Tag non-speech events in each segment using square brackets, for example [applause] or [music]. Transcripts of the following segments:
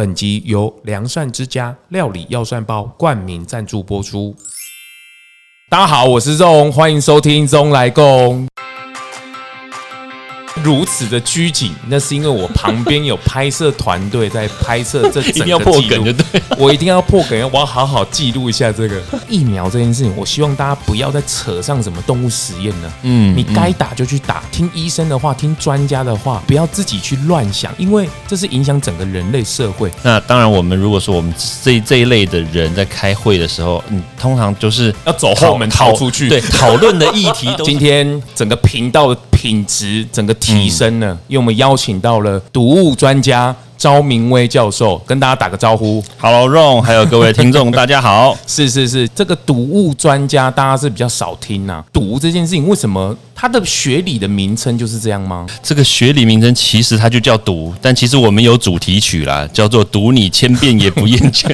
本集由良蒜之家料理药膳包冠名赞助播出。大家好，我是 ZONG，欢迎收听 ZONG 来共。如此的拘谨，那是因为我旁边有拍摄团队在拍摄这整个记录，[laughs] 一定要破梗就对，我一定要破梗，我要好好记录一下这个 [laughs] 疫苗这件事情。我希望大家不要再扯上什么动物实验了。嗯，你该打就去打，听医生的话，听专家的话，不要自己去乱想，因为这是影响整个人类社会。那当然，我们如果说我们这这一类的人在开会的时候，嗯，通常就是要走后门逃出去，对，讨论的议题都。[laughs] 今天整个频道的品质，整个提升了，因为我们邀请到了毒物专家昭明威教授，跟大家打个招呼。Hello，Ron，还有各位听众，大家好。[laughs] 是是是，这个毒物专家大家是比较少听呐、啊。毒这件事情，为什么它的学理的名称就是这样吗？这个学理名称其实它就叫毒，但其实我们有主题曲啦，叫做“毒你千遍也不厌倦”。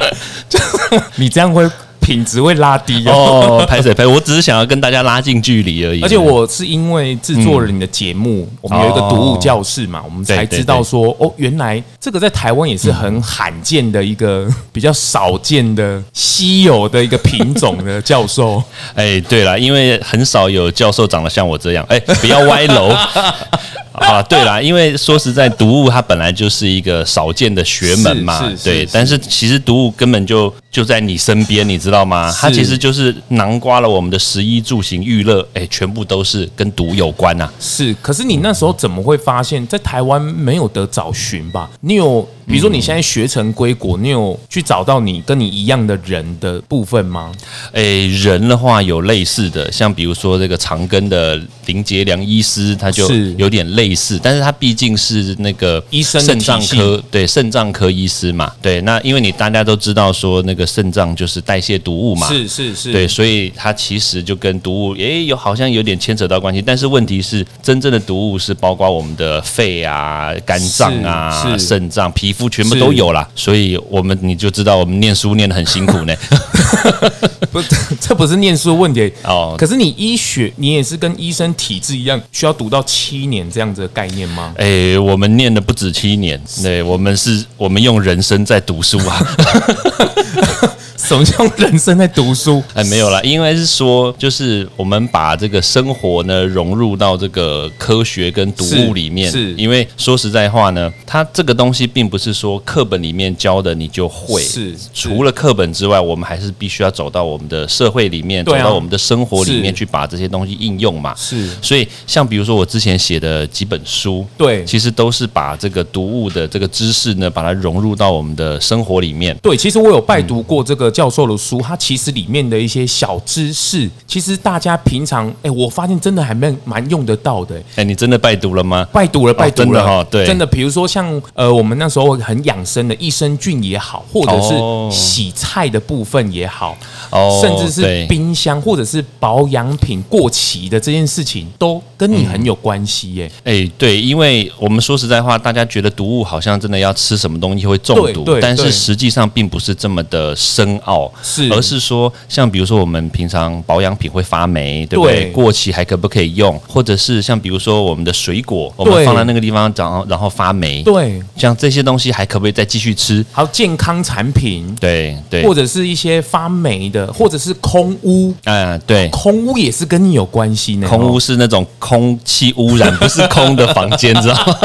[laughs] [laughs] 你这样会。品质会拉低哦，拍谁拍？我只是想要跟大家拉近距离而已。而且我是因为制作了你的节目，嗯、我们有一个读物教室嘛，我们才知道说，哦，原来这个在台湾也是很罕见的一个比较少见的稀有的一个品种的 [laughs] 教授。哎，对了，因为很少有教授长得像我这样，哎，不要歪楼。[laughs] 啊，对啦，因为说实在，毒物它本来就是一个少见的学门嘛，对。但是其实毒物根本就就在你身边，你知道吗？它其实就是囊括了我们的食衣住行娱乐，哎，全部都是跟毒有关呐。是，可是你那时候怎么会发现，在台湾没有得找寻吧？你有？比如说你现在学成归国，你有去找到你跟你一样的人的部分吗？诶，人的话有类似的，像比如说这个长庚的林杰良医师，他就有点类似，但是他毕竟是那个医生肾脏科，对肾脏科医师嘛，对，那因为你大家都知道说那个肾脏就是代谢毒物嘛，是是是，对，所以他其实就跟毒物诶有好像有点牵扯到关系，但是问题是真正的毒物是包括我们的肺啊、肝脏啊、肾脏、皮肤。全部都有啦，所以我们你就知道我们念书念得很辛苦呢。[laughs] [laughs] 不，这不是念书问题哦。可是你医学，你也是跟医生体制一样，需要读到七年这样子的概念吗？哎，我们念的不止七年，对，我们是，我们用人生在读书啊。[laughs] 什么叫人生在读书？哎，没有啦，因为是说，就是我们把这个生活呢融入到这个科学跟读物里面。是，是因为说实在话呢，它这个东西并不是说课本里面教的你就会。是，是除了课本之外，我们还是必须要走到我们的社会里面，啊、走到我们的生活里面去把这些东西应用嘛。是，所以像比如说我之前写的几本书，对，其实都是把这个读物的这个知识呢，把它融入到我们的生活里面。对，其实我有拜读过这个。教授的书，它其实里面的一些小知识，其实大家平常，哎，我发现真的还蛮蛮用得到的。哎，你真的拜读了吗？拜读了，拜读了哈。对，真的，比如说像呃，我们那时候很养生的益生菌也好，或者是洗菜的部分也好，哦，甚至是冰箱或者是保养品过期的这件事情，都跟你很有关系耶。哎，对，因为我们说实在话，大家觉得毒物好像真的要吃什么东西会中毒，但是实际上并不是这么的深奥。哦，是，而是说，像比如说我们平常保养品会发霉，对不对？对，过期还可不可以用？或者是像比如说我们的水果，我们放在那个地方，然后然后发霉，对，像这些东西还可不可以再继续吃？还有健康产品，对对，或者是一些发霉的，或者是空污，嗯，对，空污也是跟你有关系呢。空污是那种空气污染，不是空的房间，知道吗？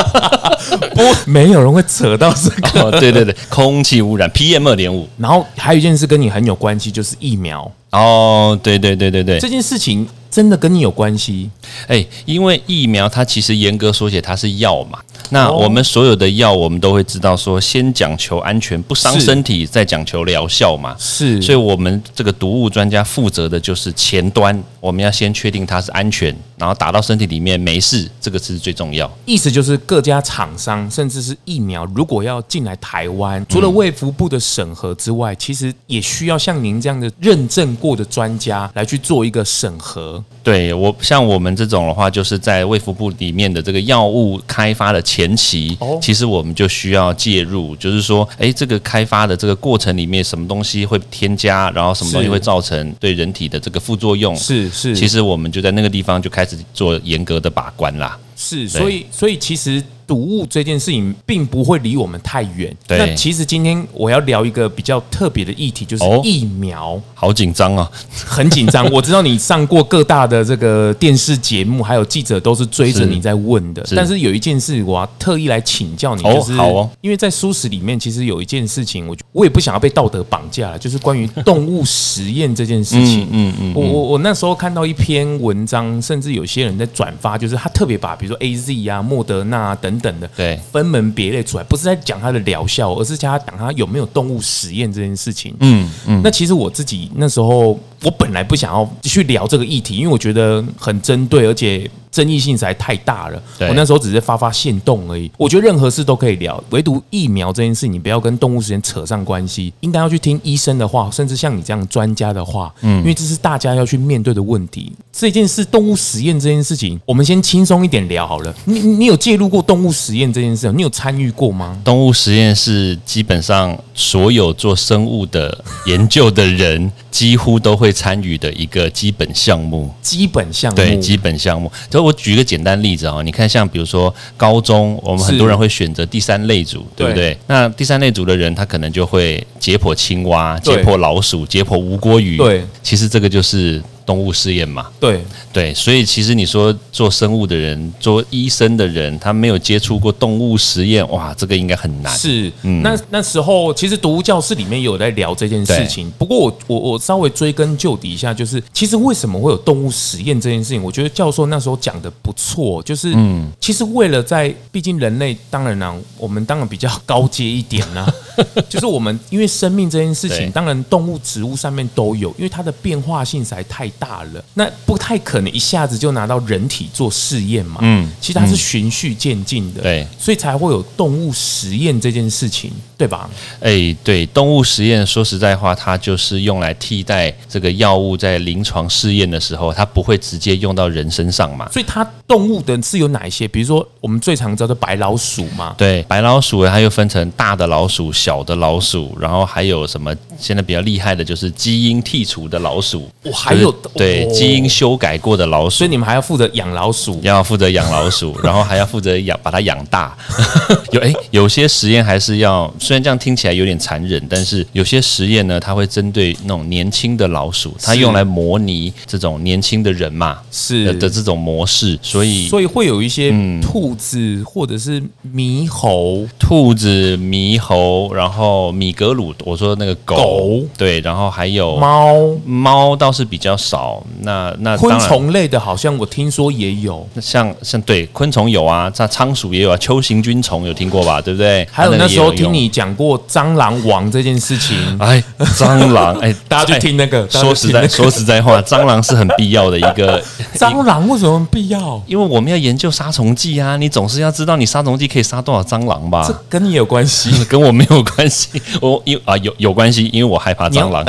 [laughs] 不，没有人会扯到这个。[laughs] 哦，对对对，空气污染 PM 二点五，然后还有一件事跟你很有关系，就是疫苗。哦，对对对对对，这件事情真的跟你有关系。哎，因为疫苗它其实严格说起来它是药嘛。那我们所有的药，我们都会知道说，先讲求安全，不伤身体，再讲求疗效嘛。是，所以我们这个毒物专家负责的就是前端，我们要先确定它是安全，然后打到身体里面没事，这个是最重要。意思就是各家厂商，甚至是疫苗，如果要进来台湾，除了卫福部的审核之外，其实也需要像您这样的认证过的专家来去做一个审核。对，我像我们这种的话，就是在卫福部里面的这个药物开发的前期，其实我们就需要介入，就是说，哎，这个开发的这个过程里面，什么东西会添加，然后什么东西会造成对人体的这个副作用，是是，其实我们就在那个地方就开始做严格的把关啦。是，所以所以其实。毒物这件事情并不会离我们太远。对，那其实今天我要聊一个比较特别的议题，就是疫苗。哦、好紧张啊，很紧张。[laughs] 我知道你上过各大的这个电视节目，还有记者都是追着你在问的。是，但是有一件事，我要特意来请教你，就是、哦、好哦，因为在书史里面，其实有一件事情，我我也不想要被道德绑架了，就是关于动物实验这件事情。嗯嗯，嗯，我我我那时候看到一篇文章，甚至有些人在转发，就是他特别把比如说 A Z 啊、莫德纳、啊、等等的，对，分门别类出来，不是在讲它的疗效，而是加他讲它有没有动物实验这件事情。嗯嗯，那其实我自己那时候，我本来不想要去聊这个议题，因为我觉得很针对，而且。争议性实在太大了，我那时候只是发发现动而已。我觉得任何事都可以聊，唯独疫苗这件事，你不要跟动物之间扯上关系。应该要去听医生的话，甚至像你这样专家的话，嗯，因为这是大家要去面对的问题。这件事，动物实验这件事情，我们先轻松一点聊好了。你你有介入过动物实验这件事？你有参与过吗？动物实验是基本上所有做生物的研究的人几乎都会参与的一个基本项目。基本项目，对，基本项目。我举一个简单例子啊，你看，像比如说高中，我们很多人会选择第三类组，对不对？那第三类组的人，他可能就会解剖青蛙、解剖老鼠、解剖无锅鱼。对，其实这个就是。动物试验嘛，对对，所以其实你说做生物的人、做医生的人，他没有接触过动物实验，哇，这个应该很难。是，嗯，那那时候其实读物教室里面有在聊这件事情。不过我我我稍微追根究底一下，就是其实为什么会有动物实验这件事情？我觉得教授那时候讲的不错，就是嗯，其实为了在，毕竟人类当然啦、啊，我们当然比较高阶一点啦、啊，[laughs] 就是我们因为生命这件事情，当然动物、植物上面都有，因为它的变化性实在太。大了，那不太可能一下子就拿到人体做试验嘛。嗯，其实它是循序渐进的，对，所以才会有动物实验这件事情，对吧？哎，对，动物实验说实在话，它就是用来替代这个药物在临床试验的时候，它不会直接用到人身上嘛。所以它动物的是有哪一些？比如说我们最常知道的白老鼠嘛。对，白老鼠它又分成大的老鼠、小的老鼠，然后还有什么？现在比较厉害的就是基因剔除的老鼠，我还有。对，基因修改过的老鼠，所以你们还要负责养老鼠，要负责养老鼠，[laughs] 然后还要负责养把它养大。[laughs] 有哎，有些实验还是要，虽然这样听起来有点残忍，但是有些实验呢，它会针对那种年轻的老鼠，它用来模拟这种年轻的人嘛，是。的这种模式，所以所以会有一些兔子或者是猕猴，兔子、猕猴，然后米格鲁，我说那个狗，狗。对，然后还有猫，猫倒是比较少。那那昆虫类的，好像我听说也有，像像对昆虫有啊，像仓鼠也有啊，秋行军虫有听过吧？对不对？还有那时候听你讲过蟑螂王这件事情，[laughs] 哎，蟑螂，哎，[laughs] 大家去听那个。说实在，说实在话，蟑螂是很必要的一个。[laughs] 蟑螂为什么必要？因为我们要研究杀虫剂啊，你总是要知道你杀虫剂可以杀多少蟑螂吧？这跟你有关系？跟我没有关系。我因啊有有关系，因为我害怕蟑螂。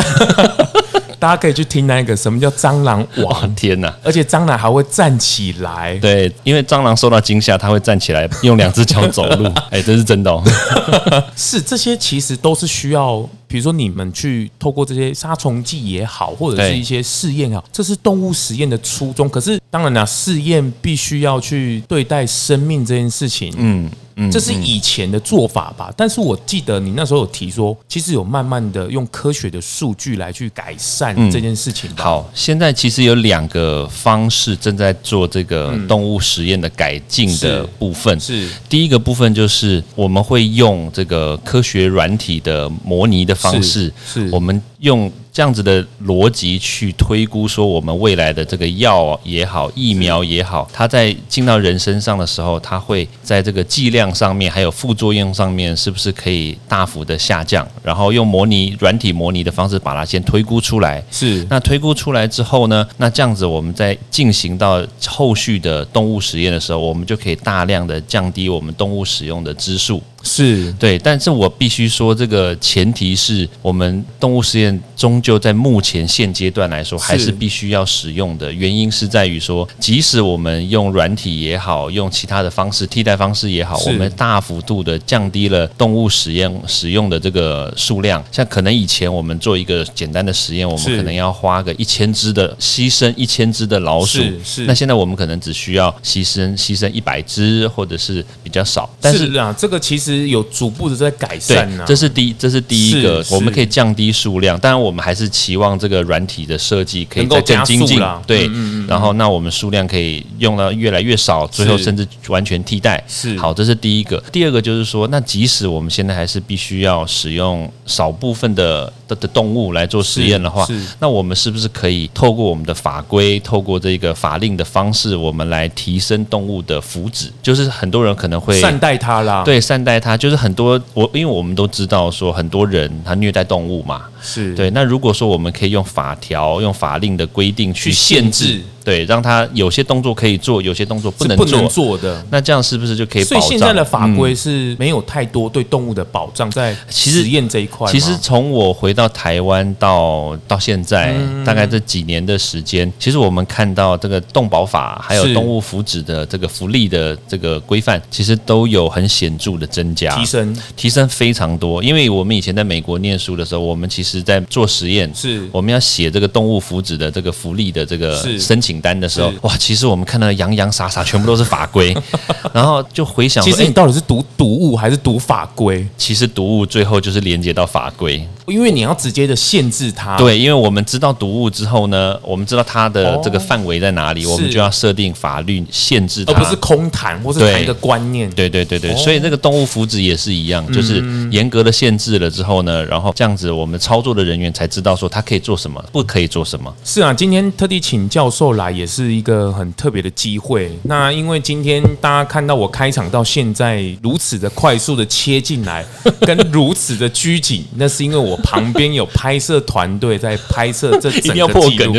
大家可以去听那个什么叫蟑螂王？天哪！而且蟑螂还会站起来。对，因为蟑螂受到惊吓，它会站起来，用两只脚走路。[laughs] 哎，这是真的哦。[laughs] 是这些其实都是需要，比如说你们去透过这些杀虫剂也好，或者是一些试验也好，这是动物实验的初衷。可是当然啦，试验必须要去对待生命这件事情。嗯。这是以前的做法吧，但是我记得你那时候有提说，其实有慢慢的用科学的数据来去改善这件事情。好，现在其实有两个方式正在做这个动物实验的改进的部分。是第一个部分就是我们会用这个科学软体的模拟的方式，是我们用。这样子的逻辑去推估，说我们未来的这个药也好，疫苗也好，它在进到人身上的时候，它会在这个剂量上面，还有副作用上面，是不是可以大幅的下降？然后用模拟软体模拟的方式把它先推估出来。是。那推估出来之后呢？那这样子我们在进行到后续的动物实验的时候，我们就可以大量的降低我们动物使用的支数。是对，但是我必须说，这个前提是我们动物实验终究在目前现阶段来说，还是必须要使用的。原因是在于说，即使我们用软体也好，用其他的方式替代方式也好，我们大幅度的降低了动物实验使用的这个数量。像可能以前我们做一个简单的实验，我们可能要花个一千只的牺牲一千只的老鼠，是是。那现在我们可能只需要牺牲牺牲一百只，或者是比较少。但是啊，这个其实有逐步的在改善呢、啊。这是第一，这是第一个，我们可以降低数量。当然，我们还是期望这个软体的设计可以再更精进。对，然后那我们数量可以用到越来越少，最后甚至完全替代。是好，这是第一个。第二个就是说，那即使我们现在还是必须要使用少部分的的的动物来做实验的话，那我们是不是可以透过我们的法规，透过这个法令的方式，我们来提升动物的福祉？就是很多人可能会善待它啦，对，善待它，就是很多我，因为我们都知道说很多人他虐待动物嘛，是对。那如果说我们可以用法条、用法令的规定去限制。对，让他有些动作可以做，有些动作不能做，不能做的。那这样是不是就可以保障？所以现在的法规是没有太多对动物的保障，在实验这一块。其实从我回到台湾到到现在，大概这几年的时间，其实我们看到这个动保法还有动物福祉的这个福利的这个规范，其实都有很显著的增加、提升、提升非常多。因为我们以前在美国念书的时候，我们其实在做实验，是。我们要写这个动物福祉的这个福利的这个申请。单的时候，哇，其实我们看到洋洋洒洒全部都是法规，[laughs] 然后就回想，其实你到底是读读物还是读法规？其实读物最后就是连接到法规，因为你要直接的限制它。对，因为我们知道读物之后呢，我们知道它的这个范围在哪里，我们就要设定法律限制它，而不是空谈或是谈一个观念。对对对对，所以那个动物福祉也是一样，就是严格的限制了之后呢，然后这样子我们操作的人员才知道说他可以做什么，不可以做什么。是啊，今天特地请教授来。也是一个很特别的机会。那因为今天大家看到我开场到现在如此的快速的切进来，跟如此的拘谨，那是因为我旁边有拍摄团队在拍摄这整个记录。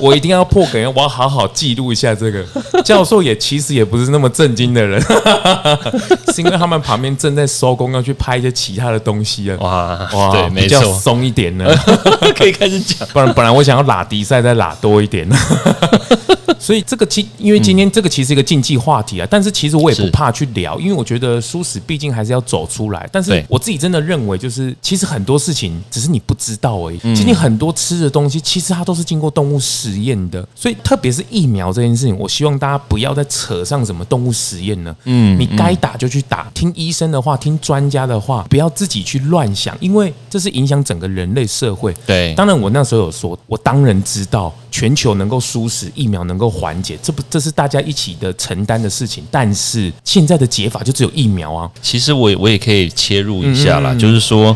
我一定要破梗，我要好好记录一下这个。教授也其实也不是那么震惊的人，[laughs] 是因为他们旁边正在收工，要去拍一些其他的东西啊。哇哇，对，没错，比较松一点呢，[laughs] 可以开始讲。不然本来我想要拉迪赛再拉多一点。[laughs] 所以这个其因为今天这个其实是一个禁忌话题啊，但是其实我也不怕去聊，因为我觉得舒适毕竟还是要走出来。但是我自己真的认为，就是其实很多事情只是你不知道而已。今天很多吃的东西，其实它都是经过动物实验的。所以特别是疫苗这件事情，我希望大家不要再扯上什么动物实验了。嗯，你该打就去打，听医生的话，听专家的话，不要自己去乱想，因为这是影响整个人类社会。对，当然我那时候有说，我当然知道。全球能够舒适疫苗能够缓解，这不这是大家一起的承担的事情。但是现在的解法就只有疫苗啊。其实我我也可以切入一下啦，就是说，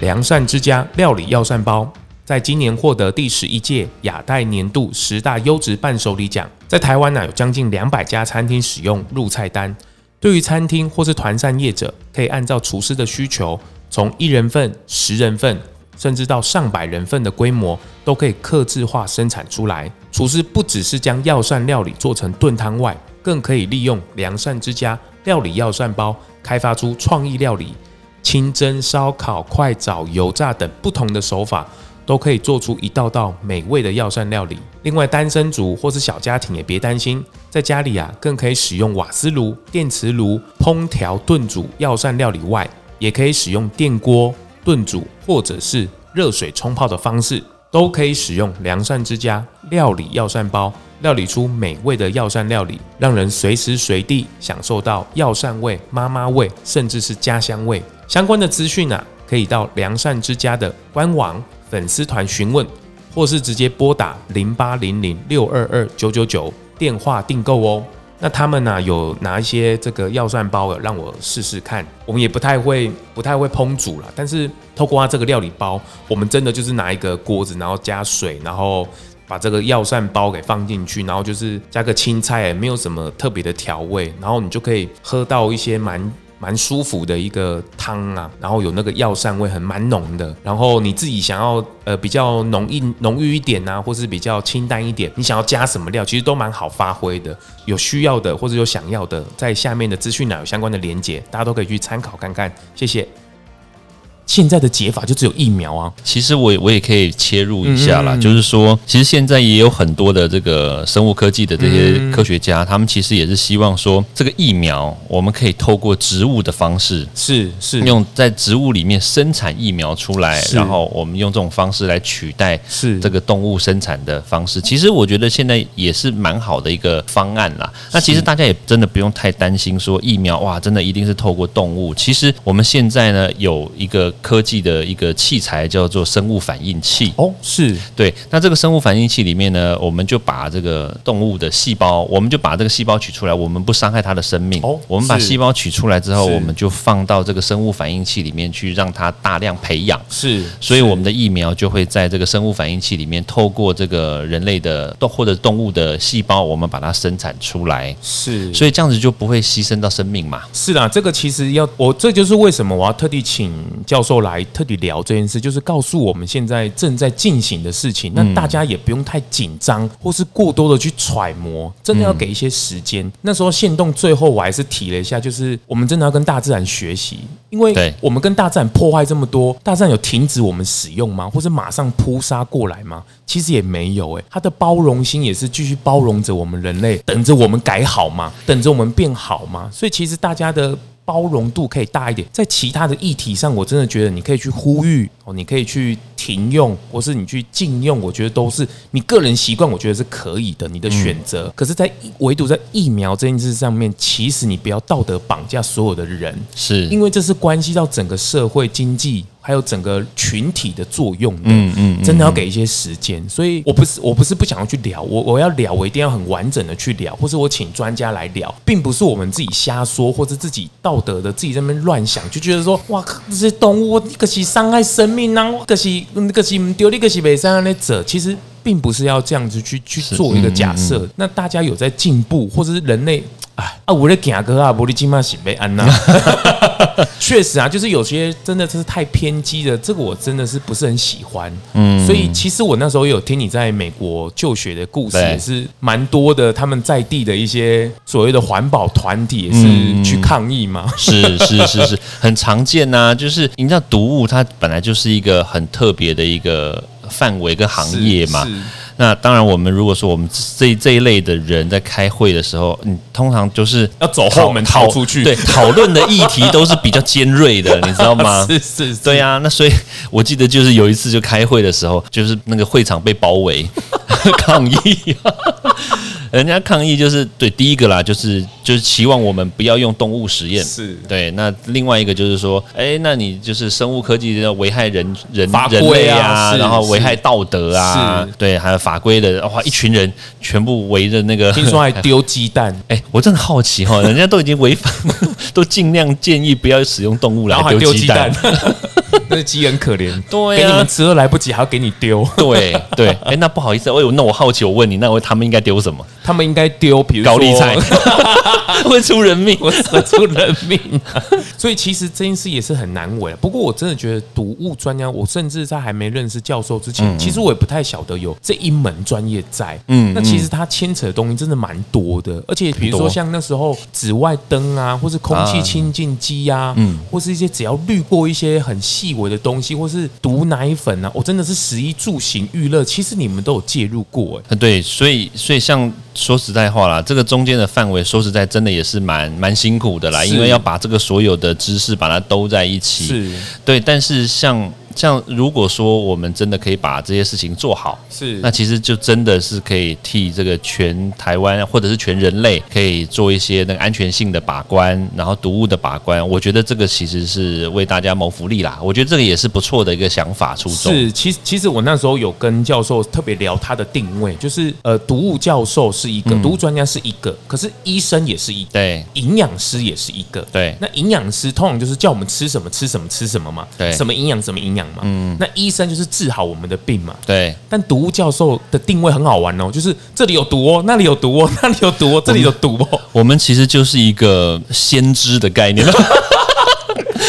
良善之家料理药膳包，在今年获得第十一届亚太年度十大优质伴手礼奖，在台湾呢有将近两百家餐厅使用入菜单。对于餐厅或是团膳业者，可以按照厨师的需求，从一人份、十人份。甚至到上百人份的规模都可以克制化生产出来。厨师不只是将药膳料理做成炖汤外，更可以利用良膳之家料理药膳包，开发出创意料理，清蒸、烧烤、快炒、油炸等不同的手法，都可以做出一道道美味的药膳料理。另外，单身族或是小家庭也别担心，在家里啊，更可以使用瓦斯炉、电磁炉烹调炖煮药膳料理外，也可以使用电锅。炖煮或者是热水冲泡的方式，都可以使用良善之家料理药膳包，料理出美味的药膳料理，让人随时随地享受到药膳味、妈妈味，甚至是家乡味。相关的资讯啊，可以到良善之家的官网粉丝团询问，或是直接拨打零八零零六二二九九九电话订购哦。那他们呢、有拿一些这个药膳包让我试试看。我们也不太会不太会烹煮了，但是透过它这个料理包，我们真的就是拿一个锅子，然后加水，然后把这个药膳包给放进去，然后就是加个青菜，没有什么特别的调味，然后你就可以喝到一些蛮蛮舒服的一个汤啊，然后有那个药膳味很蛮浓的，然后你自己想要呃比较浓郁浓郁一点啊，或是比较清淡一点，你想要加什么料，其实都蛮好发挥的。有需要的或者有想要的，在下面的资讯栏有相关的连接，大家都可以去参考看看。谢谢。现在的解法就只有疫苗啊！其实我我也可以切入一下啦，就是说，其实现在也有很多的这个生物科技的这些科学家，嗯、他们其实也是希望说，这个疫苗我们可以透过植物的方式，是是用在植物里面生产疫苗出来，然后我们用这种方式来取代是这个动物生产的方式。其实我觉得现在也是蛮好的一个方案啦。那其实大家也真的不用太担心说疫苗哇，真的一定是透过动物。其实我们现在呢有一个。科技的一个器材叫做生物反应器哦，是对。那这个生物反应器里面呢，我们就把这个动物的细胞，我们就把这个细胞取出来，我们不伤害它的生命。哦，我们把细胞取出来之后，我们就放到这个生物反应器里面去，让它大量培养。是，所以我们的疫苗就会在这个生物反应器里面，透过这个人类的动或者动物的细胞，我们把它生产出来。是，所以这样子就不会牺牲到生命嘛。是啦，这个其实要我，这就是为什么我要特地请教授。来特地聊这件事，就是告诉我们现在正在进行的事情。那大家也不用太紧张，或是过多的去揣摩，真的要给一些时间。那时候限动最后我还是提了一下，就是我们真的要跟大自然学习，因为我们跟大自然破坏这么多，大自然有停止我们使用吗？或者马上扑杀过来吗？其实也没有诶，它的包容心也是继续包容着我们人类，等着我们改好吗？等着我们变好吗？所以其实大家的。包容度可以大一点，在其他的议题上，我真的觉得你可以去呼吁哦，你可以去停用，或是你去禁用，我觉得都是你个人习惯，我觉得是可以的，你的选择。可是，在唯独在疫苗这件事上面，其实你不要道德绑架所有的人，是因为这是关系到整个社会经济。还有整个群体的作用的，嗯嗯，真的要给一些时间。所以我不是我不是不想要去聊，我我要聊，我一定要很完整的去聊，或是我请专家来聊，并不是我们自己瞎说，或是自己道德的自己在那边乱想，就觉得说哇，这些动物可是伤害生命啊，可是可是丢，可是没伤害那者，其实并不是要这样子去去做一个假设。那大家有在进步，或者是人类。啊，我的讲哥啊，玻璃金嘛是被安娜。[laughs] 确实啊，就是有些真的是太偏激的，这个我真的是不是很喜欢。嗯，所以其实我那时候有听你在美国就学的故事，也是蛮多的。他们在地的一些所谓的环保团体也是去抗议嘛。是是是是，很常见呐、啊。就是你知道，毒物它本来就是一个很特别的一个范围跟行业嘛。那当然，我们如果说我们这这一类的人在开会的时候，你通常就是要走后门逃出去，对，讨论的议题都是比较尖锐的，[laughs] 你知道吗？是是，是，对呀、啊。那所以我记得就是有一次就开会的时候，就是那个会场被包围 [laughs] 抗议。人家抗议就是对第一个啦，就是就是期望我们不要用动物实验，是对。那另外一个就是说，哎，那你就是生物科技要危害人人人类啊，然后危害道德啊，对，还有法规的哇，一群人全部围着那个，听说还丢鸡蛋，[laughs] 哎，我真的好奇哈，人家都已经违反，[laughs] 都尽量建议不要使用动物来丢鸡蛋。[laughs] 那鸡很可怜，对、啊，给你们吃都来不及，还要给你丢，对对。哎，那不好意思，我那我好奇，我问你，那我他们应该丢什么？他们应该丢，比如高丽菜，[laughs] 会出人命，[laughs] 会出人命、啊。所以其实这件事也是很难为。不过我真的觉得毒物专家，我甚至在还没认识教授之前，嗯、其实我也不太晓得有这一门专业在。嗯，那其实它牵扯的东西真的蛮多的，而且比如说像那时候紫外灯啊，或是空气清净机啊，嗯，或是一些只要滤过一些很细微的东西，或是毒奶粉啊，我真的是食衣住行娱乐，其实你们都有介入过，哎，对，所以所以像说实在话啦，这个中间的范围，说实在真的也是蛮蛮辛苦的啦，因为要把这个所有的知识把它兜在一起，是对，但是像。像如果说我们真的可以把这些事情做好，是那其实就真的是可以替这个全台湾或者是全人类可以做一些那个安全性的把关，然后毒物的把关。我觉得这个其实是为大家谋福利啦。我觉得这个也是不错的一个想法初衷。是，其实其实我那时候有跟教授特别聊他的定位，就是呃，毒物教授是一个，毒物专家是一个，可是医生也是一个，对，营养师也是一个，对。那营养师通常就是叫我们吃什么吃什么吃什么嘛，对，什么营养什么营养。养嘛。嗯，那医生就是治好我们的病嘛。对。但毒物教授的定位很好玩哦，就是这里有毒哦，那里有毒哦，[laughs] 那里有毒哦，这里有毒哦。我们其实就是一个先知的概念。[laughs]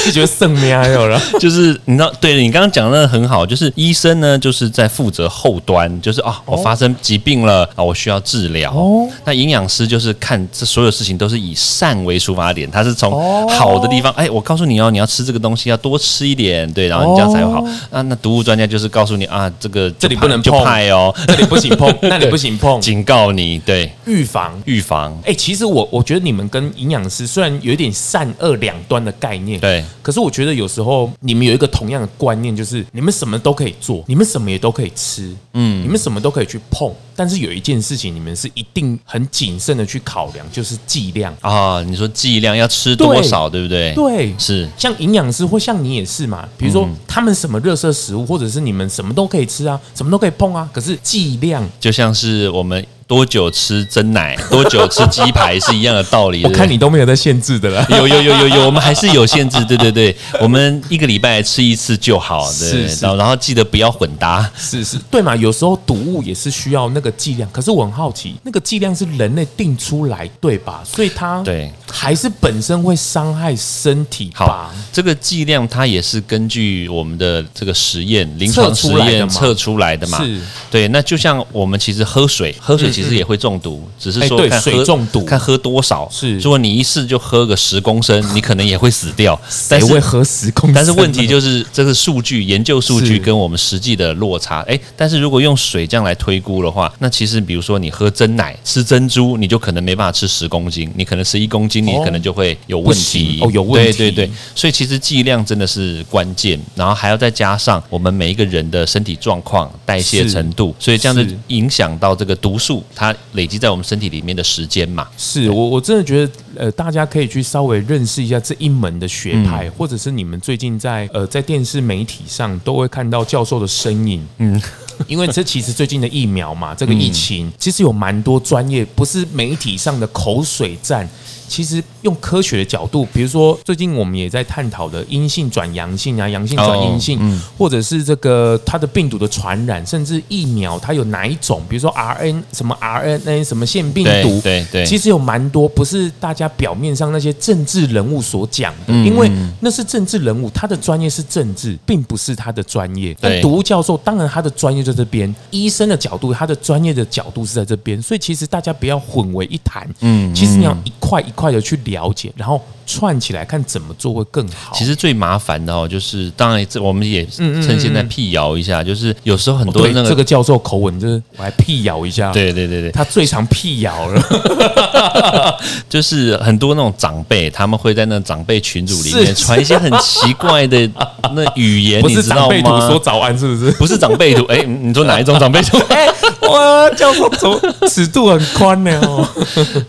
[laughs] 就觉得圣命有了，就是你知道，对你刚刚讲的很好，就是医生呢，就是在负责后端，就是啊，我发生疾病了啊，我需要治疗。哦，那营养师就是看这所有事情都是以善为出发点，他是从好的地方，哎，我告诉你哦，你要吃这个东西要多吃一点，对，然后你这样才会好。那那毒物专家就是告诉你啊，这个这里不能碰。派哦，这里不行碰，那里不行碰，[laughs] 警告你，对，预防。预防。哎，其实我我觉得你们跟营养师虽然有一点善恶两端的概念，对。可是我觉得有时候你们有一个同样的观念，就是你们什么都可以做，你们什么也都可以吃，嗯，你们什么都可以去碰。但是有一件事情，你们是一定很谨慎的去考量，就是剂量啊。你说剂量要吃多少，对，对不对？对，是。像营养师或像你也是嘛。比如说他们什么热色食物，或者是你们什么都可以吃啊，什么都可以碰啊。可是剂量就像是我们。多久吃真奶，[laughs] 多久吃鸡排是一样的道理。我看你都没有在限制的啦。有有有有有，我们还是有限制。[laughs] 对对对，我们一个礼拜吃一次就好。对，是是，然后记得不要混搭。是是，对嘛？有时候毒物也是需要那个剂量，可是我很好奇，那个剂量是人类定出来对吧？所以它对还是本身会伤害身体吧？好，这个剂量它也是根据我们的这个实验临床实验测出来的嘛？是。对，那就像我们其实喝水，喝水其实。也会中毒，只是说看水中毒，看喝多少。是，如果你一次就喝个十公升，[laughs] 你可能也会死掉。谁会喝十公升？但是问题就是这个数据研究数据跟我们实际的落差。哎，但是如果用水这样来推估的话，那其实比如说你喝真奶、吃珍珠，你就可能没办法吃十公斤，你可能吃一公斤，你可能就会有问题。哦，有问题。对对对，所以其实剂量真的是关键，然后还要再加上我们每一个人的身体状况、代谢程度，所以这样子影响到这个毒素。它累积在我们身体里面的时间嘛，是我我真的觉得，呃，大家可以去稍微认识一下这一门的学派，嗯、或者是你们最近在呃在电视媒体上都会看到教授的身影，嗯，因为这其实最近的疫苗嘛，这个疫情、嗯、其实有蛮多专业，不是媒体上的口水战。其实用科学的角度，比如说最近我们也在探讨的阴性转阳性啊，阳性转阴性，或者是这个它的病毒的传染，甚至疫苗它有哪一种，比如说 R N 什么 R N A 什么腺病毒，对对，其实有蛮多不是大家表面上那些政治人物所讲的，因为那是政治人物，他的专业是政治，并不是他的专业。但毒物教授当然他的专业在这边，医生的角度，他的专业的角度是在这边，所以其实大家不要混为一谈。嗯，其实你要一块一块。快的去了解，然后串起来看怎么做会更好。其实最麻烦的哦，就是当然这我们也趁现在辟谣一下，就是有时候很多那个这个教授口吻，就是我还辟谣一下。对对对对，他最常辟谣了，[laughs] 就是很多那种长辈，他们会在那长辈群组里面传一些很奇怪的 [laughs] 那语言，你知道吗？不是长辈图说早安是不是？不是长辈图，哎，你说哪一种长辈图？[laughs] 哎，哇，教授怎尺度很宽呢？哦，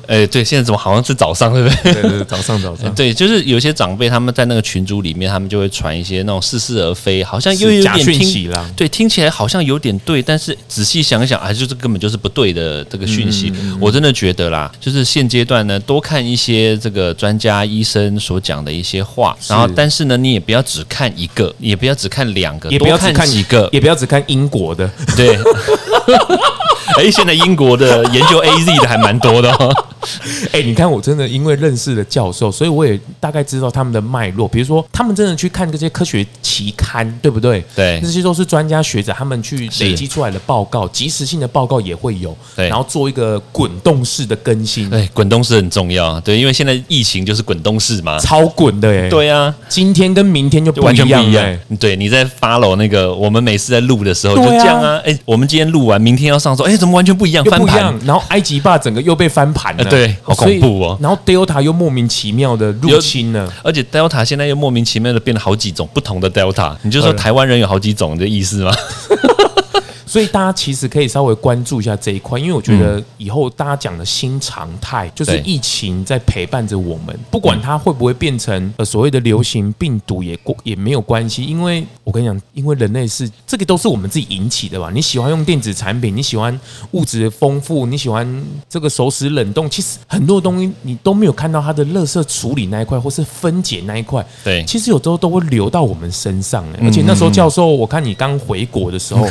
哎，对，现在怎么好像是早上？对不对？对对，早上早上。[laughs] 对，就是有些长辈他们在那个群组里面，他们就会传一些那种似是而非，好像又有点讯息了。对，听起来好像有点对，但是仔细想想，还是这根本就是不对的这个讯息。我真的觉得啦，就是现阶段呢，多看一些这个专家医生所讲的一些话，然后但是呢，你也不要只看一个，也不要只看两个，也不要只看几个，也不要只看英国的。对。[laughs] 哎，现在英国的研究 AZ 的还蛮多的哦。[laughs] 哎，你看，我真的因为认识了教授，所以我也大概知道他们的脉络。比如说，他们真的去看这些科学期刊，对不对？对，这些都是专家学者他们去累积出来的报告，及时性的报告也会有。对，然后做一个滚动式的更新。对，滚动式很重要。对，因为现在疫情就是滚动式嘛，超滚的哎。对啊，今天跟明天就不一样哎。对，你在 follow 那个，我们每次在录的时候就这样啊。哎，我们今天录完，明天要上说，哎，怎么完全不一样？翻盘，然后埃及霸整个又被翻盘了。对，好恐怖哦。然后 Delta 又莫名其妙的入侵了，而且 Delta 现在又莫名其妙的变了好几种不同的 Delta。你就说台湾人有好几种的意思吗？所以大家其实可以稍微关注一下这一块，因为我觉得以后大家讲的新常态就是疫情在陪伴着我们，不管它会不会变成呃所谓的流行病毒也过也没有关系，因为我我跟你讲，因为人类是这个都是我们自己引起的吧？你喜欢用电子产品，你喜欢物质丰富，你喜欢这个熟食冷冻，其实很多东西你都没有看到它的垃圾处理那一块，或是分解那一块。对，其实有时候都会流到我们身上。而且那时候教授，我看你刚回国的时候，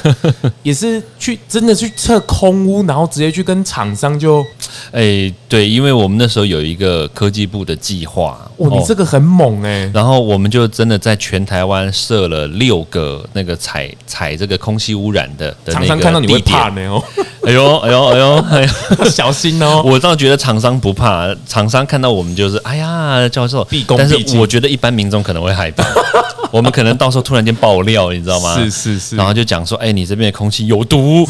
也 [laughs] 是去真的去测空污，然后直接去跟厂商就，哎，对，因为我们那时候有一个科技部的计划，哦，你这个很猛哎。然后我们就真的在全台湾设了六个那个采采这个空气污染的。厂商看到你会怕没有？[laughs] 哎呦哎呦哎呦哎呦，[laughs] 小心哦！我倒觉得厂商不怕，厂商看到我们就是哎呀，教授，毕恭毕敬。但是我觉得一般民众可能会害怕，我们可能到时候突然间爆料，你知道吗？是是是。然后就讲说，哎，你这边的空气有毒，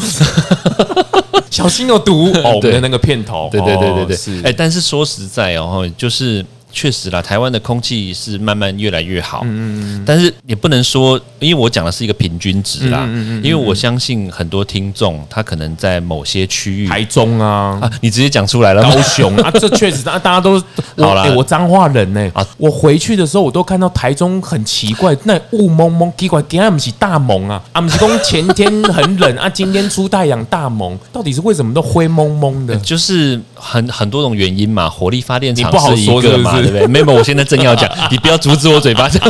[laughs] 小心有毒哦！我们的那个片头，对对对对对，是。哎，但是说实在哦，就是。确实啦，台湾的空气是慢慢越来越好，嗯嗯，但是也不能说，因为我讲的是一个平均值啦，嗯嗯，因为我相信很多听众他可能在某些区域，台中啊，啊，你直接讲出来了，高雄啊，[laughs] 这确实，大大家都好了，我彰化人呢，啊，我回去的时候我都看到台中很奇怪，那雾蒙蒙，奇怪，今天不是大蒙啊，啊，不是说前天很冷 [laughs] 啊，今天出太阳大蒙，到底是为什么都灰蒙蒙的？就是很很多种原因嘛，火力发电厂是一个嘛。对不对？没有，我现在正要讲，[laughs] 你不要阻止我嘴巴讲。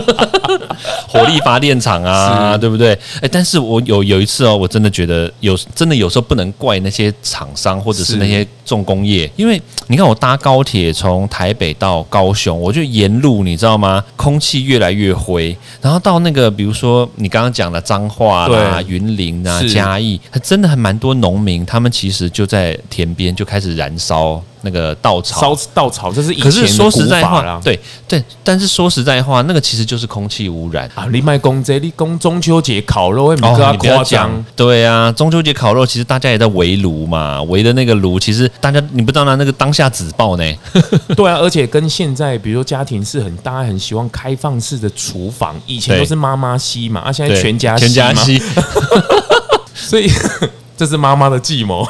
火力发电厂啊，[laughs] 对不对？哎，但是我有有一次哦，我真的觉得有，真的有时候不能怪那些厂商或者是那些重工业，因为你看我搭高铁从台北到高雄，我就沿路你知道吗？空气越来越灰，然后到那个比如说你刚刚讲的彰化啦、云林啊、嘉义，还真的还蛮多农民，他们其实就在田边就开始燃烧。那个稻草烧稻草，这是以前可是说实在话，对对，但是说实在话，那个其实就是空气污染啊！你卖公这，你公中秋节烤肉，为什么夸张？对啊，中秋节烤肉，其实大家也在围炉嘛，围的那个炉，其实大家你不知道那那个当下纸爆呢？[laughs] 对啊，而且跟现在，比如说家庭是很大家很喜欢开放式的厨房，以前都是妈妈吸嘛，啊，现在全家全家吸，[laughs] 所以。[laughs] 这是妈妈的计谋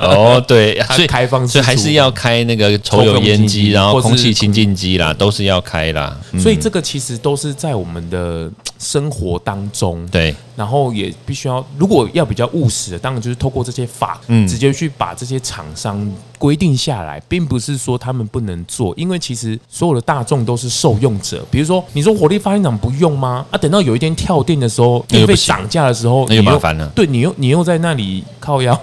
哦，对，所以开放式，所以还是要开那个抽油烟机，然后空气清净机啦，都是要开啦。所以这个其实都是在我们的生活当中，对。然后也必须要，如果要比较务实的，当然就是透过这些法，嗯，直接去把这些厂商规定下来，并不是说他们不能做，因为其实所有的大众都是受用者。比如说，你说火力发电厂不用吗？啊，等到有一天跳电的时候，电费涨价的时候，那就麻烦了。对，你又你又在那里靠腰，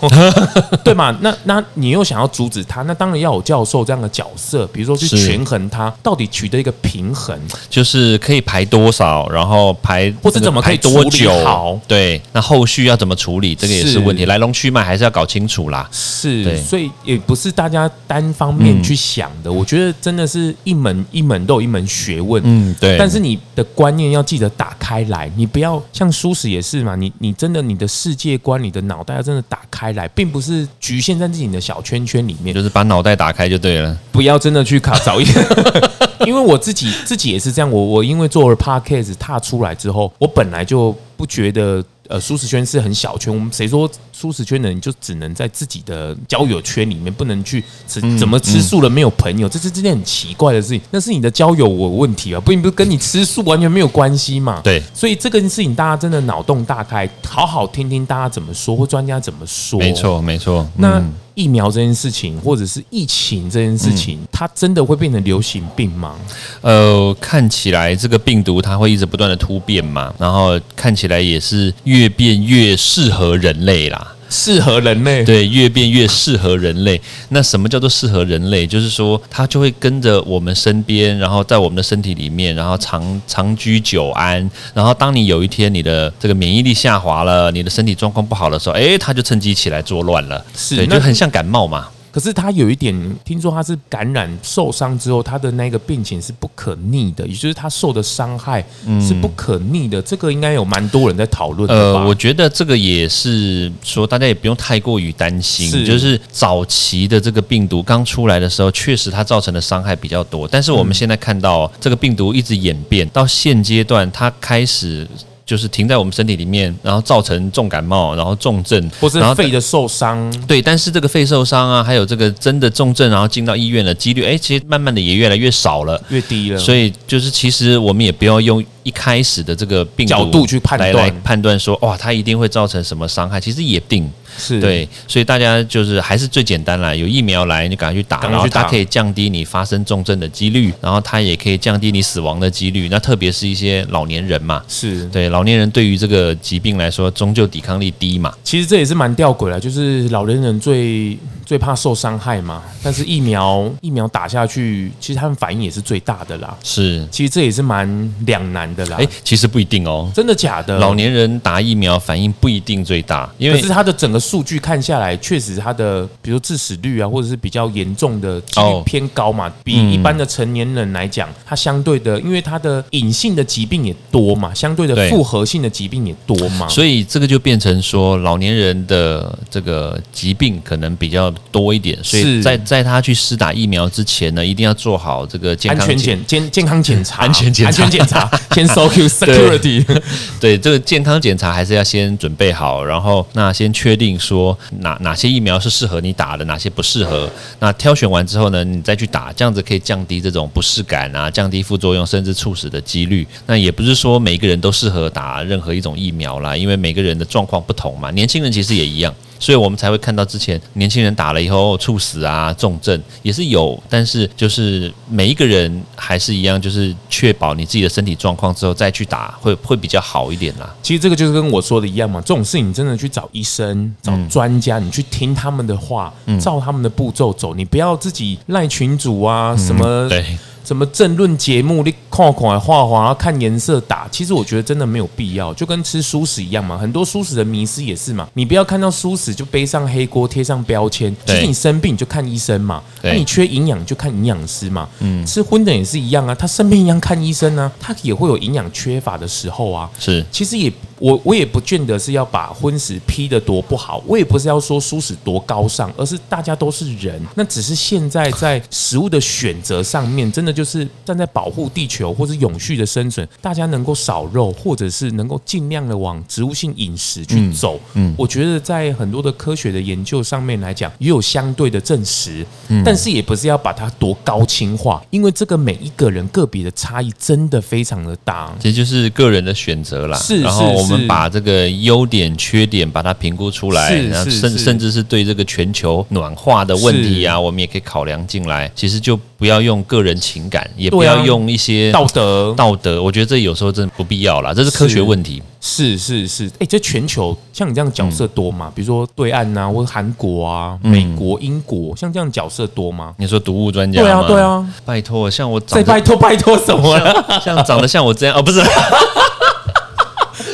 对嘛？那那你又想要阻止他，那当然要有教授这样的角色，比如说去权衡他到底取得一个平衡，就是可以排多少，然后排或者怎么可以多久。对，那后续要怎么处理？这个也是问题，来龙去脉还是要搞清楚啦。是，所以也不是大家单方面去想的。嗯、我觉得真的是一门一门都有一门学问。嗯，对。但是你的观念要记得打开来，你不要像舒适也是嘛。你你真的你的世界观，你的脑袋要真的打开来，并不是局限在自己的小圈圈里面。就是把脑袋打开就对了，不要真的去卡找一个。因为我自己自己也是这样，我我因为做了 Podcast 踏出来之后，我本来就。不觉得呃，舒适圈是很小圈。我们谁说舒适圈的人就只能在自己的交友圈里面，不能去吃？怎么吃素了没有朋友？这是这件很奇怪的事情。那是你的交友我问题啊，并不是跟你吃素完全没有关系嘛。对，所以这个事情大家真的脑洞大开，好好听听大家怎么说，或专家怎么说。没错，没错。那。疫苗这件事情，或者是疫情这件事情，嗯、它真的会变成流行病吗？呃，看起来这个病毒它会一直不断的突变嘛，然后看起来也是越变越适合人类啦。适合人类，对，越变越适合人类。那什么叫做适合人类？就是说，它就会跟着我们身边，然后在我们的身体里面，然后长长居久安。然后，当你有一天你的这个免疫力下滑了，你的身体状况不好的时候，诶，它就趁机起来作乱了。是，对，就很像感冒嘛。可是他有一点，听说他是感染受伤之后，他的那个病情是不可逆的，也就是他受的伤害是不可逆的。嗯、这个应该有蛮多人在讨论？呃，我觉得这个也是说，大家也不用太过于担心。是，就是早期的这个病毒刚出来的时候，确实它造成的伤害比较多。但是我们现在看到这个病毒一直演变到现阶段，它开始。就是停在我们身体里面，然后造成重感冒，然后重症，或是肺的受伤。对，但是这个肺受伤啊，还有这个真的重症，然后进到医院的几率，哎，其实慢慢的也越来越少了，越低了。所以就是其实我们也不要用一开始的这个病角度去判断，来判断说，哇，它一定会造成什么伤害？其实也定。是对，所以大家就是还是最简单啦，有疫苗来，你赶快去打，然后它可以降低你发生重症的几率，然后它也可以降低你死亡的几率。那特别是一些老年人嘛，是对老年人对于这个疾病来说，终究抵抗力低嘛。其实这也是蛮吊诡的，就是老年人最最怕受伤害嘛，但是疫苗疫苗打下去，其实他们反应也是最大的啦。是，其实这也是蛮两难的啦。哎，其实不一定哦，真的假的？老年人打疫苗反应不一定最大，因为可是他的整个。数据看下来，确实他的，比如致死率啊，或者是比较严重的几率偏高嘛，比一般的成年人来讲，他相对的，因为他的隐性的疾病也多嘛，相对的复合性的疾病也多嘛，所以这个就变成说，老年人的这个疾病可能比较多一点，所以在在他去施打疫苗之前呢，一定要做好这个健康安全检健健康检查，安全检查，安全检查，[laughs] 先 Social [laughs] Security，对，对这个健康检查还是要先准备好，然后那先确定。说哪哪些疫苗是适合你打的，哪些不适合？那挑选完之后呢，你再去打，这样子可以降低这种不适感啊，降低副作用，甚至猝死的几率。那也不是说每个人都适合打任何一种疫苗啦，因为每个人的状况不同嘛。年轻人其实也一样。所以我们才会看到之前年轻人打了以后猝死啊、重症也是有，但是就是每一个人还是一样，就是确保你自己的身体状况之后再去打会会比较好一点啦。其实这个就是跟我说的一样嘛，这种事情真的去找医生、找专家，你去听他们的话，照他们的步骤走，你不要自己赖群主啊什么。对。什么政论节目，你看看画画，要看颜色打。其实我觉得真的没有必要，就跟吃蔬食一样嘛。很多蔬食的迷思也是嘛。你不要看到蔬食就背上黑锅，贴上标签。其实你生病就看医生嘛，那你缺营养就看营养师嘛。嗯，吃荤的也是一样啊，他生病一样看医生啊，他也会有营养缺乏的时候啊。是，其实也。我我也不见得是要把荤食批的多不好，我也不是要说蔬食多高尚，而是大家都是人，那只是现在在食物的选择上面，真的就是站在保护地球或者永续的生存，大家能够少肉，或者是能够尽量的往植物性饮食去走。嗯，我觉得在很多的科学的研究上面来讲，也有相对的证实，嗯但是也不是要把它多高清化，因为这个每一个人个别的差异真的非常的大，这就是个人的选择啦。是，然后我们。我们把这个优点、缺点把它评估出来，然后甚甚至是对这个全球暖化的问题啊，我们也可以考量进来。其实就不要用个人情感，也不要用一些道德道德。我觉得这有时候真的不必要啦，这是科学问题。是是是，哎，这全球像你这样角色多吗？比如说对岸呐，或者韩国啊、美国、英国，像这样角色多吗？你说毒物专家？对啊对啊，拜托，像我再拜托拜托什么？像长得像我这样哦，不是。[laughs]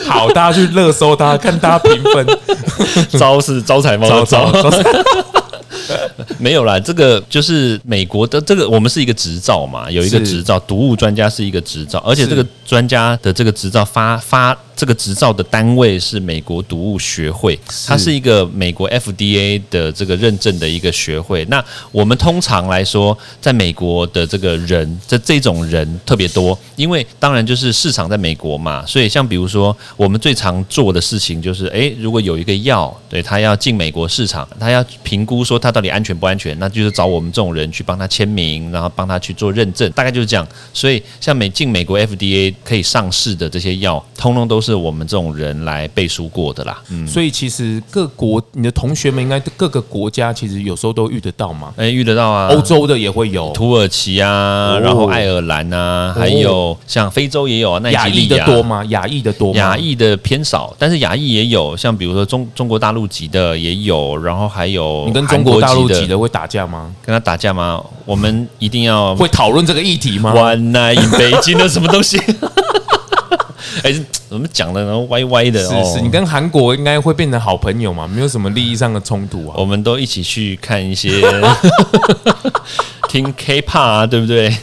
好，大家去热搜，大家看大家评分，[laughs] 招是招财猫的招，[laughs] 没有啦，这个就是美国的这个，我们是一个执照嘛，有一个执照，毒物专家是一个执照，而且这个专家的这个执照发发。这个执照的单位是美国毒物学会，它是一个美国 FDA 的这个认证的一个学会。那我们通常来说，在美国的这个人，这这种人特别多，因为当然就是市场在美国嘛，所以像比如说我们最常做的事情就是，诶，如果有一个药，对，他要进美国市场，他要评估说他到底安全不安全，那就是找我们这种人去帮他签名，然后帮他去做认证，大概就是这样。所以像美进美国 FDA 可以上市的这些药，通通都是。是我们这种人来背书过的啦，嗯，所以其实各国你的同学们应该各个国家其实有时候都遇得到嘛，哎，遇得到啊，欧洲的也会有，土耳其啊，然后爱尔兰啊，还有像非洲也有啊，亚裔的多吗？亚裔的多吗？亚裔的偏少，但是亚裔也有，像比如说中中国大陆籍的也有，然后还有你跟中国大陆籍的会打架吗？跟他打架吗？我们一定要会讨论这个议题吗？One night in Beijing 的什么东西？[laughs] 哎，怎么讲的？然后歪歪的。是是，你跟韩国应该会变成好朋友嘛？没有什么利益上的冲突啊。我们都一起去看一些，[laughs] 听 K-pop 啊，对不对？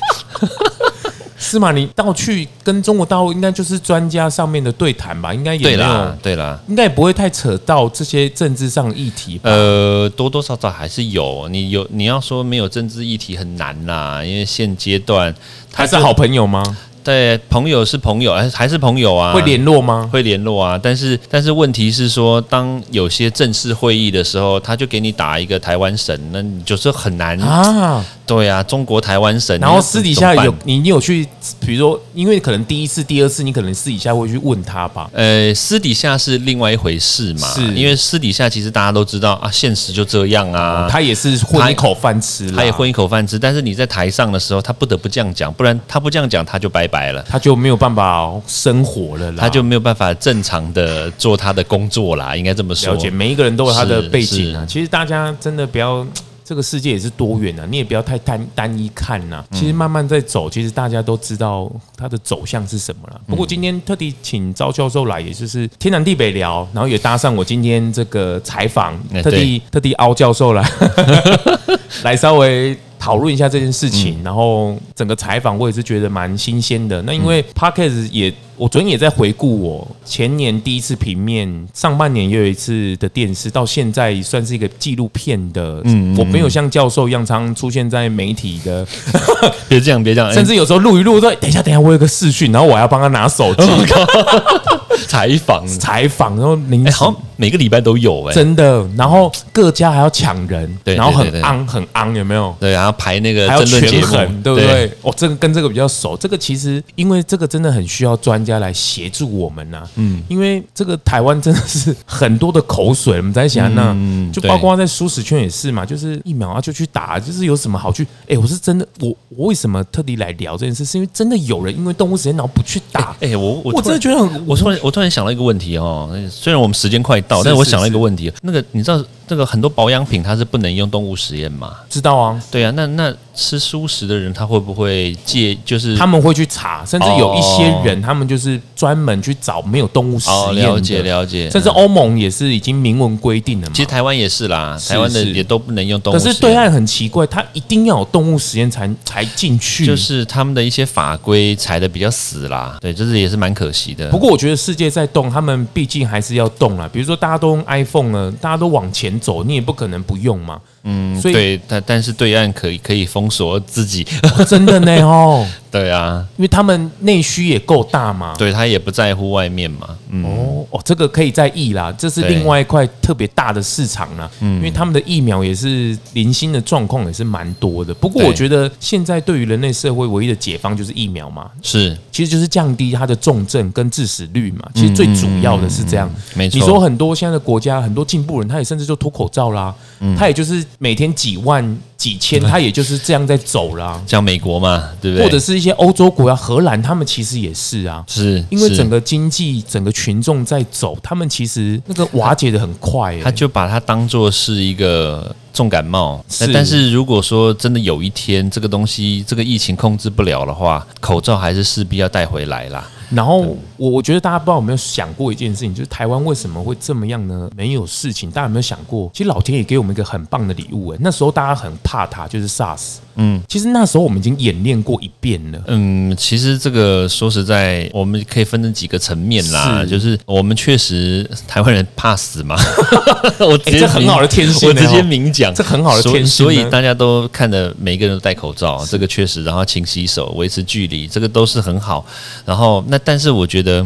是吗？你到去跟中国大陆，应该就是专家上面的对谈吧？应该也对啦，对啦，应该也不会太扯到这些政治上的议题。呃，多多少少还是有。你有你要说没有政治议题很难啦，因为现阶段还是好朋友吗？对，朋友是朋友，还还是朋友啊？会联络吗？会联络啊，但是但是问题是说，当有些正式会议的时候，他就给你打一个台湾省，那你就是很难啊。对啊，中国台湾省，然后私底下有你，你有去，比如说，因为可能第一次、第二次，你可能私底下会去问他吧。呃，私底下是另外一回事嘛，是因为私底下其实大家都知道啊，现实就这样啊，他也是混一口饭吃，他也混一口饭吃，但是你在台上的时候，他不得不这样讲，不然他不这样讲，他就拜拜了，他就没有办法生活了，他就没有办法正常的做他的工作啦，应该这么说。了解，每一个人都有他的背景啊，其实大家真的不要。这个世界也是多元的，你也不要太单单一看呐。其实慢慢在走，其实大家都知道它的走向是什么了。不过今天特地请赵教授来，也就是天南地北聊，然后也搭上我今天这个采访，特地特地凹教授来 [laughs] 来稍微。讨论一下这件事情，然后整个采访我也是觉得蛮新鲜的。那因为 Podcast 也，我昨天也在回顾我前年第一次平面，上半年也有一次的电视，到现在算是一个纪录片的。嗯，我没有像教授一样常常出现在媒体的。别这样，别这样，甚至有时候录一录说，等一下，等一下，我有个视讯，然后我还要帮他拿手机 [laughs] [laughs] 采访采访，然后您好。每个礼拜都有哎、欸，真的。然后各家还要抢人，对，然后很昂很昂，有没有？对，然后排那个还要权衡，对不对？哦，这个跟这个比较熟。这个其实因为这个真的很需要专家来协助我们呐。嗯，因为这个台湾真的是很多的口水，我们在想那，就包括在舒适圈也是嘛，就是疫苗啊就去打，就是有什么好去？哎，我是真的，我我为什么特地来聊这件事？是因为真的有人因为动物实验然后不去打。哎，我我我真的觉得很，我突然我突然想到一个问题哦，虽然我们时间快到，但是我想了一个问题，那个你知道这个很多保养品它是不能用动物实验嘛？知道啊，对啊，那那吃蔬食的人他会不会戒？就是他们会去查，甚至有一些人他们就是专门去找没有动物实验。了解了解，甚至欧盟也是已经明文规定了嘛。其实台湾也是啦，台湾的也都不能用动物实验。可是对岸很奇怪，他一定要有动物实验才才进去，就是他们的一些法规裁的比较死啦。对，就是也是蛮可惜的。不过我觉得世界在动，他们毕竟还是要动啦。比如说大家都用 iPhone 了，大家都往前走，你也不可能不用嘛。嗯，所以对，但但是对岸可以可以封锁自己，哦、真的呢 [laughs] 哦。对啊，因为他们内需也够大嘛。对，他也不在乎外面嘛。嗯、哦哦，这个可以在意啦，这是另外一块特别大的市场啦。嗯，因为他们的疫苗也是零星的状况也是蛮多的。不过我觉得现在对于人类社会唯一的解放就是疫苗嘛。是，其实就是降低它的重症跟致死率嘛。其实最主要的是这样。嗯嗯嗯、没错。你说很多现在的国家很多进步人，他也甚至就脱口罩啦。嗯。他也就是。每天几万几千，它也就是这样在走啦。像美国嘛，对不对？或者是一些欧洲国家，荷兰，他们其实也是啊。是，因为整个经济、整个群众在走，他们其实那个瓦解的很快。他就把它当做是一个重感冒。是，但是如果说真的有一天这个东西、这个疫情控制不了的话，口罩还是势必要带回来啦。然后我我觉得大家不知道有没有想过一件事情，就是台湾为什么会这么样呢？没有事情，大家有没有想过？其实老天爷给我们一个很棒的礼物诶，那时候大家很怕它，就是 SARS。嗯，其实那时候我们已经演练过一遍了。嗯，其实这个说实在，我们可以分成几个层面啦。是就是我们确实台湾人怕死嘛。[laughs] 我直接、欸、这很好的天性，我直接明讲，这很好的天性。所以大家都看的每个人都戴口罩，是这个确实，然后勤洗手，维持距离，这个都是很好。然后那但是我觉得。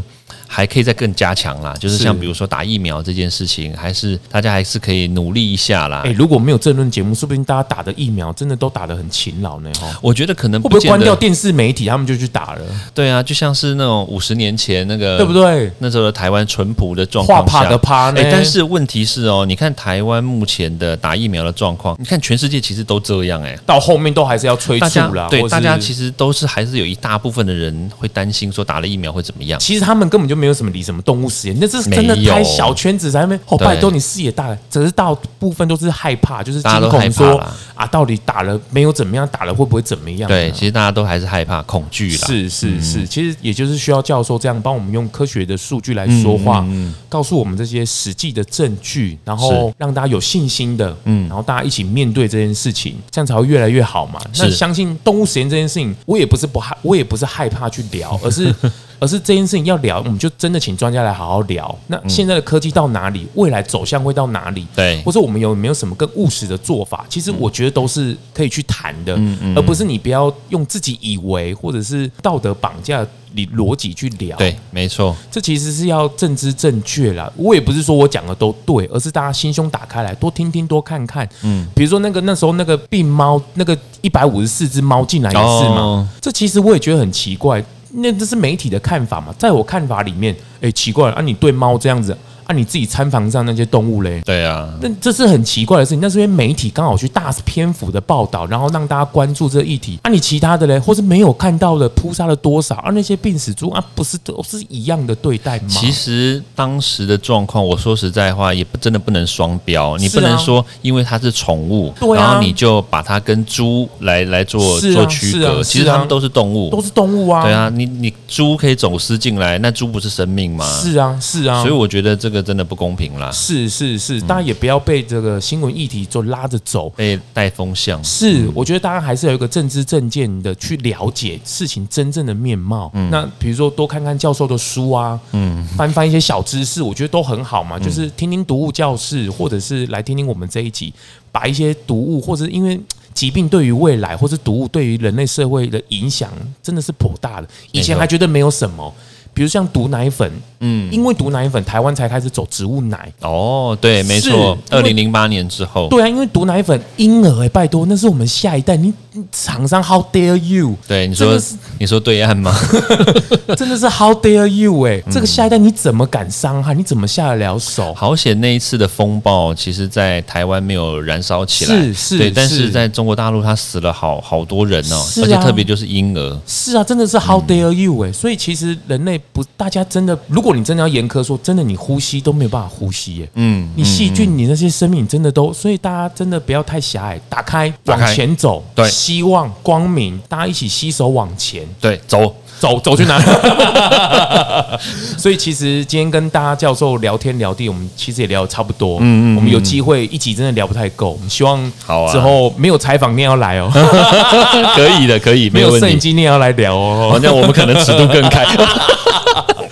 还可以再更加强啦，就是像比如说打疫苗这件事情，还是大家还是可以努力一下啦。哎，如果没有政论节目，说不定大家打的疫苗真的都打得很勤劳呢。哈，我觉得可能会不会关掉电视媒体，他们就去打了？对啊，就像是那种五十年前那个，对不对？那时候的台湾淳朴的状况下，怕的怕呢。但是问题是哦，你看台湾目前的打疫苗的状况，你看全世界其实都这样哎，到后面都还是要催促啦。对，大家其实都是还是有一大部分的人会担心说打了疫苗会怎么样。其实他们根本就没有什么理什么动。动物实验，那这是真的开小圈子在那边。哦，拜托你视野大，只是大部分都是害怕，就是惊恐说啊，到底打了没有怎么样？打了会不会怎么样？对，其实大家都还是害怕、恐惧啦。是是是，其实也就是需要教授这样帮我们用科学的数据来说话，告诉我们这些实际的证据，然后让大家有信心的，嗯，然后大家一起面对这件事情，这样才会越来越好嘛。那相信动物实验这件事情，我也不是不害，我也不是害怕去聊，而是。而是这件事情要聊，我们就真的请专家来好好聊。那现在的科技到哪里？未来走向会到哪里？对，或者我们有没有什么更务实的做法？其实我觉得都是可以去谈的，而不是你不要用自己以为或者是道德绑架。你逻辑去聊，对，没错，这其实是要政知正确啦。我也不是说我讲的都对，而是大家心胸打开来，多听听，多看看。嗯，比如说那个那时候那个病猫，那个一百五十四只猫进来也是嘛。哦、这其实我也觉得很奇怪，那这是媒体的看法嘛？在我看法里面，哎，奇怪了啊！你对猫这样子。啊，你自己餐房上那些动物嘞？对啊，那这是很奇怪的事情。那是因为媒体刚好去大篇幅的报道，然后让大家关注这个议题。啊，你其他的嘞，或是没有看到的扑杀了多少？啊，那些病死猪啊，不是都是一样的对待吗？其实当时的状况，我说实在话，也不真的不能双标。你不能说因为它是宠物，啊、然后你就把它跟猪来来做、啊、做区隔。其实它们都是动物，都是动物啊。对啊，你你猪可以走私进来，那猪不是生命吗？是啊，是啊。所以我觉得这个。真的不公平啦！是是是，大家也不要被这个新闻议题就拉着走，被带风向。是，我觉得大家还是有一个政治正见的去了解事情真正的面貌。嗯，那比如说多看看教授的书啊，嗯，翻翻一些小知识，我觉得都很好嘛。就是听听读物教室，或者是来听听我们这一集，把一些读物，或者因为疾病对于未来，或者读物对于人类社会的影响，真的是颇大的。以前还觉得没有什么。比如像毒奶粉，嗯，因为毒奶粉，台湾才开始走植物奶。哦，对，没错，二零零八年之后，对啊，因为毒奶粉婴儿哎，拜托，那是我们下一代。你厂商 How dare you？对，你说你说对岸吗？[laughs] 真的是 How dare you？哎，这个下一代你怎么敢伤害？你怎么下得了手？好险那一次的风暴，其实在台湾没有燃烧起来，是是，对，但是在中国大陆，他死了好好多人哦，而且特别就是婴儿。是啊，真的是 How dare you？哎，所以其实人类。不，大家真的，如果你真的要严苛说，真的，你呼吸都没有办法呼吸耶。嗯，你细菌，你那些生命真的都，所以大家真的不要太狭隘，打开，往前走，对，希望光明，大家一起携手往前，对，走。走走去哪里？[laughs] 所以其实今天跟大家教授聊天聊地，我们其实也聊得差不多。嗯嗯，我们有机会一集真的聊不太够，我们希望好啊。之后没有采访你也要来哦。[laughs] 可以的，可以，没有摄影机你也要来聊哦。好像我们可能尺度更开。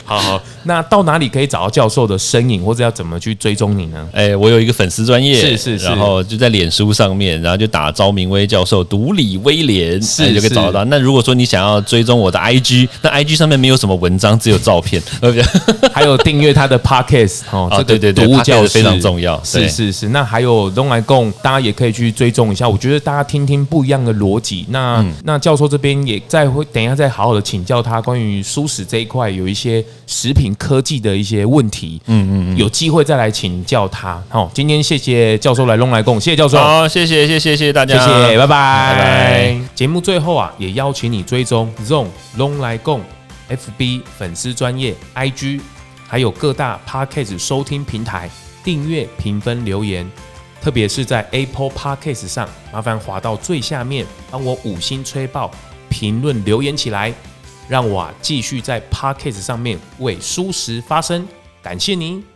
好 [laughs] 好，那到哪里可以找到教授的身影，或者要怎么去追踪你呢？哎，我有一个粉丝专业，是是是，然后就在脸书上面，然后就打昭明威教授独理威廉，是就可以找得到。那如果说你想要追踪我的 IG，那 IG 上面没有什么文章，只有照片，[laughs] 还有订阅他的 Podcast 哦，这个对对对，毒物教室非常重要。是是是，那还有东来共，大家也可以去追踪一下。我觉得大家听听不一样的逻辑。那那教授这边也再会等一下再好好的请教他关于蔬食这一块有一些。食品科技的一些问题，嗯嗯嗯，有机会再来请教他。好，今天谢谢教授来龙来共，谢谢教授，好，谢谢谢谢谢谢大家，谢谢，拜拜拜拜。节目最后啊，也邀请你追踪 Zone 龙来共 FB 粉丝专业 IG，还有各大 Podcast 收听平台订阅、评分、留言，特别是在 Apple Podcast 上，麻烦滑到最下面，帮我五星吹爆，评论留言起来。让我继续在 Podcast 上面为舒适发声，感谢您。